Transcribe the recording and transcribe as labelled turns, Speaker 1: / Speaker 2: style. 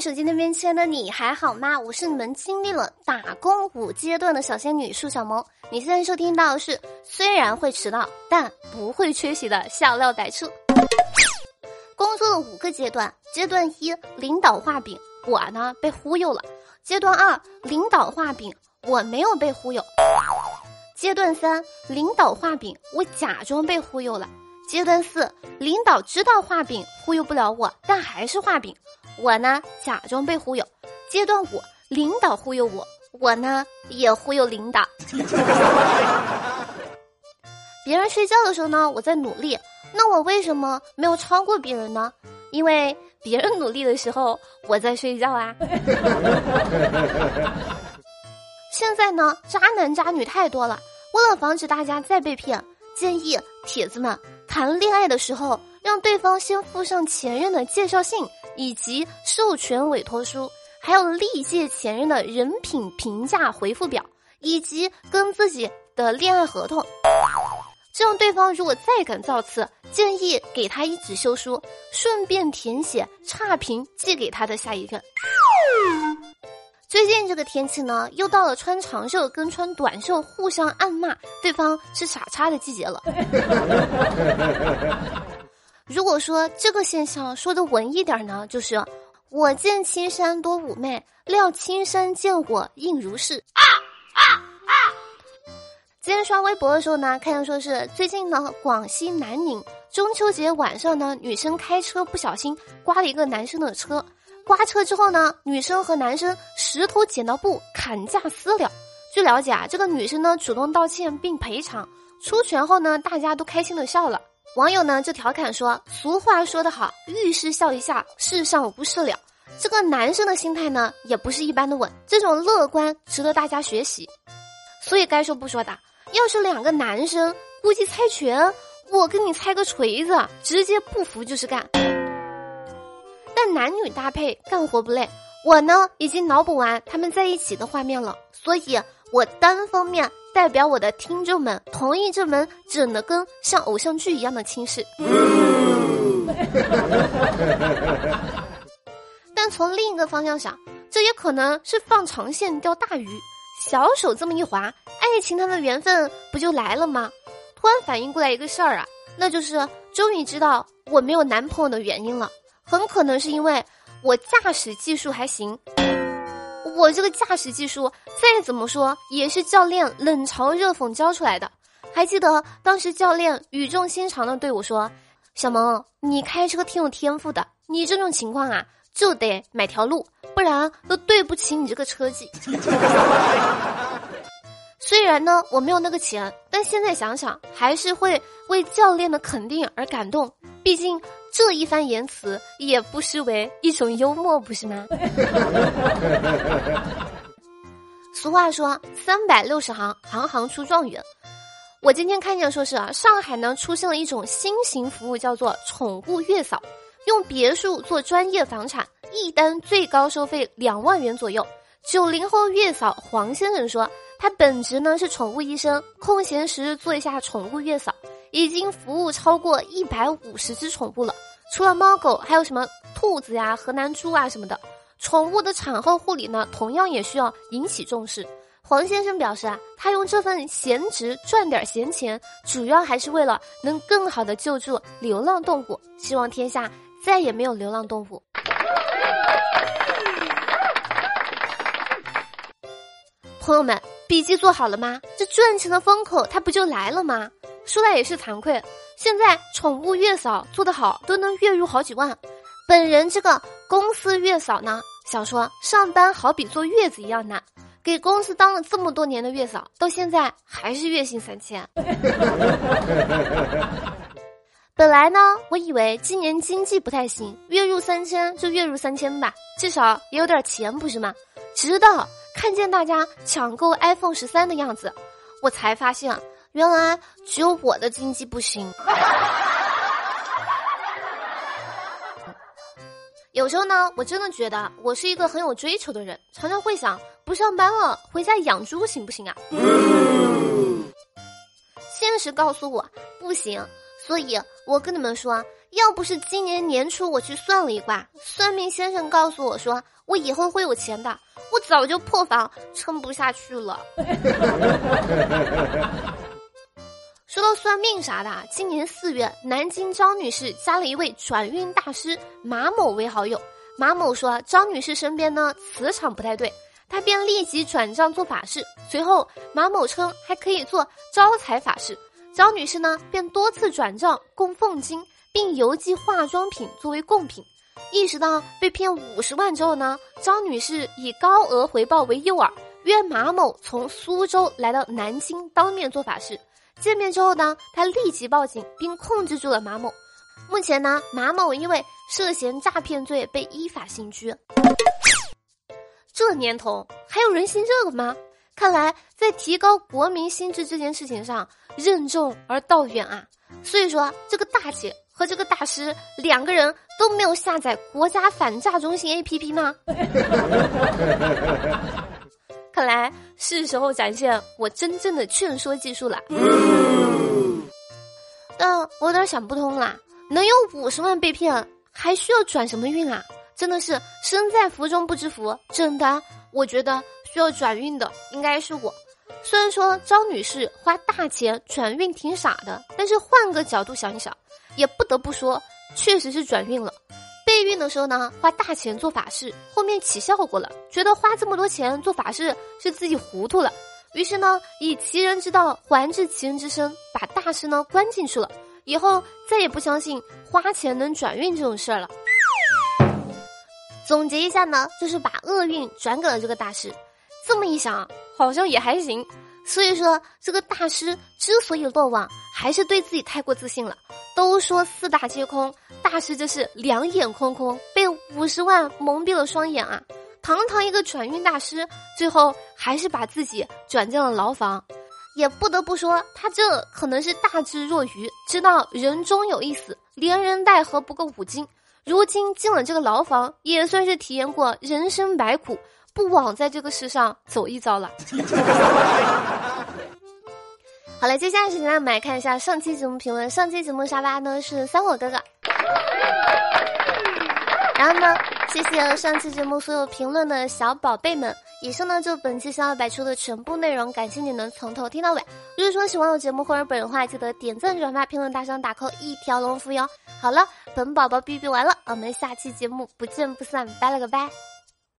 Speaker 1: 手机那边亲爱的你还好吗？我是你们经历了打工五阶段的小仙女树小萌。你现在收听到的是虽然会迟到但不会缺席的笑料百出。工作的五个阶段：阶段一，领导画饼，我呢被忽悠了；阶段二，领导画饼，我没有被忽悠；阶段三，领导画饼，我假装被忽悠了；阶段四，领导知道画饼忽悠不了我，但还是画饼。我呢，假装被忽悠。阶段五，领导忽悠我，我呢也忽悠领导。别人睡觉的时候呢，我在努力，那我为什么没有超过别人呢？因为别人努力的时候，我在睡觉啊。现在呢，渣男渣女太多了，为了防止大家再被骗，建议铁子们谈恋爱的时候，让对方先附上前任的介绍信。以及授权委托书，还有历届前任的人品评价回复表，以及跟自己的恋爱合同。这样对方如果再敢造次，建议给他一纸休书，顺便填写差评寄给他的下一任。最近这个天气呢，又到了穿长袖跟穿短袖互相暗骂对方是傻叉的季节了。如果说这个现象说的文艺点呢，就是我见青山多妩媚，料青山见我应如是。啊啊啊！今天刷微博的时候呢，看见说是最近呢，广西南宁中秋节晚上呢，女生开车不小心刮了一个男生的车，刮车之后呢，女生和男生石头剪刀布砍价私了。据了解啊，这个女生呢主动道歉并赔偿，出拳后呢，大家都开心的笑了。网友呢就调侃说：“俗话说得好，遇事笑一笑，世上无事了。”这个男生的心态呢也不是一般的稳，这种乐观值得大家学习。所以该说不说的，要是两个男生估计猜拳，我跟你猜个锤子，直接不服就是干。但男女搭配干活不累，我呢已经脑补完他们在一起的画面了，所以我单方面。代表我的听众们同意这门整的跟像偶像剧一样的亲事，但从另一个方向想，这也可能是放长线钓大鱼。小手这么一划，爱情它的缘分不就来了吗？突然反应过来一个事儿啊，那就是终于知道我没有男朋友的原因了，很可能是因为我驾驶技术还行。我这个驾驶技术再怎么说也是教练冷嘲热讽教出来的。还记得当时教练语重心长的对我说：“小萌，你开车挺有天赋的，你这种情况啊就得买条路，不然都对不起你这个车技。”虽然呢我没有那个钱，但现在想想还是会为教练的肯定而感动。毕竟。这一番言辞也不失为一种幽默，不是吗？俗话说“三百六十行，行行出状元”。我今天看见说是啊，上海呢出现了一种新型服务，叫做宠物月嫂，用别墅做专业房产，一单最高收费两万元左右。九零后月嫂黄先生说，他本职呢是宠物医生，空闲时做一下宠物月嫂。已经服务超过一百五十只宠物了，除了猫狗，还有什么兔子呀、河南猪啊什么的。宠物的产后护理呢，同样也需要引起重视。黄先生表示啊，他用这份闲职赚点闲钱，主要还是为了能更好的救助流浪动物，希望天下再也没有流浪动物。朋友们，笔记做好了吗？这赚钱的风口，它不就来了吗？说来也是惭愧，现在宠物月嫂做得好，都能月入好几万。本人这个公司月嫂呢，想说上班好比坐月子一样难，给公司当了这么多年的月嫂，到现在还是月薪三千。本来呢，我以为今年经济不太行，月入三千就月入三千吧，至少也有点钱不是吗？直到看见大家抢购 iPhone 十三的样子，我才发现。原来只有我的经济不行。有时候呢，我真的觉得我是一个很有追求的人，常常会想，不上班了，回家养猪行不行啊？现实告诉我不行，所以我跟你们说，要不是今年年初我去算了一卦，算命先生告诉我说我以后会有钱的，我早就破防撑不下去了。算命啥的，今年四月，南京张女士加了一位转运大师马某为好友。马某说张女士身边呢磁场不太对，他便立即转账做法事。随后马某称还可以做招财法事，张女士呢便多次转账供奉金，并邮寄化妆品作为贡品。意识到被骗五十万之后呢，张女士以高额回报为诱饵，约马某从苏州来到南京当面做法事。见面之后呢，他立即报警，并控制住了马某。目前呢，马某因为涉嫌诈骗罪被依法刑拘。这年头还有人信这个吗？看来在提高国民心智这件事情上任重而道远啊。所以说，这个大姐和这个大师两个人都没有下载国家反诈中心 APP 吗？看来是时候展现我真正的劝说技术了。但我有点想不通啦，能有五十万被骗，还需要转什么运啊？真的是身在福中不知福。真的，我觉得需要转运的应该是我。虽然说张女士花大钱转运挺傻的，但是换个角度想一想，也不得不说，确实是转运了。备孕的时候呢，花大钱做法事，后面起效果了，觉得花这么多钱做法事是自己糊涂了，于是呢，以其人之道还治其人之身，把大师呢关进去了，以后再也不相信花钱能转运这种事儿了。总结一下呢，就是把厄运转给了这个大师，这么一想，好像也还行。所以说，这个大师之所以落网，还是对自己太过自信了。都说四大皆空，大师这是两眼空空，被五十万蒙蔽了双眼啊！堂堂一个转运大师，最后还是把自己转进了牢房。也不得不说，他这可能是大智若愚，知道人终有一死，连人带何不够五斤。如今进了这个牢房，也算是体验过人生百苦。不枉在这个世上走一遭了。好了，接下来时间我们来看一下上期节目评论。上期节目沙发呢是三火哥哥，然后呢，谢谢上期节目所有评论的小宝贝们。以上呢就本期想要摆出的全部内容，感谢你能从头听到尾。如果说喜欢我节目或者本人的话，记得点赞、转发、评论、打赏、打扣一条龙服务哟。好了，本宝宝哔哔完了，我们下期节目不见不散，拜了个拜。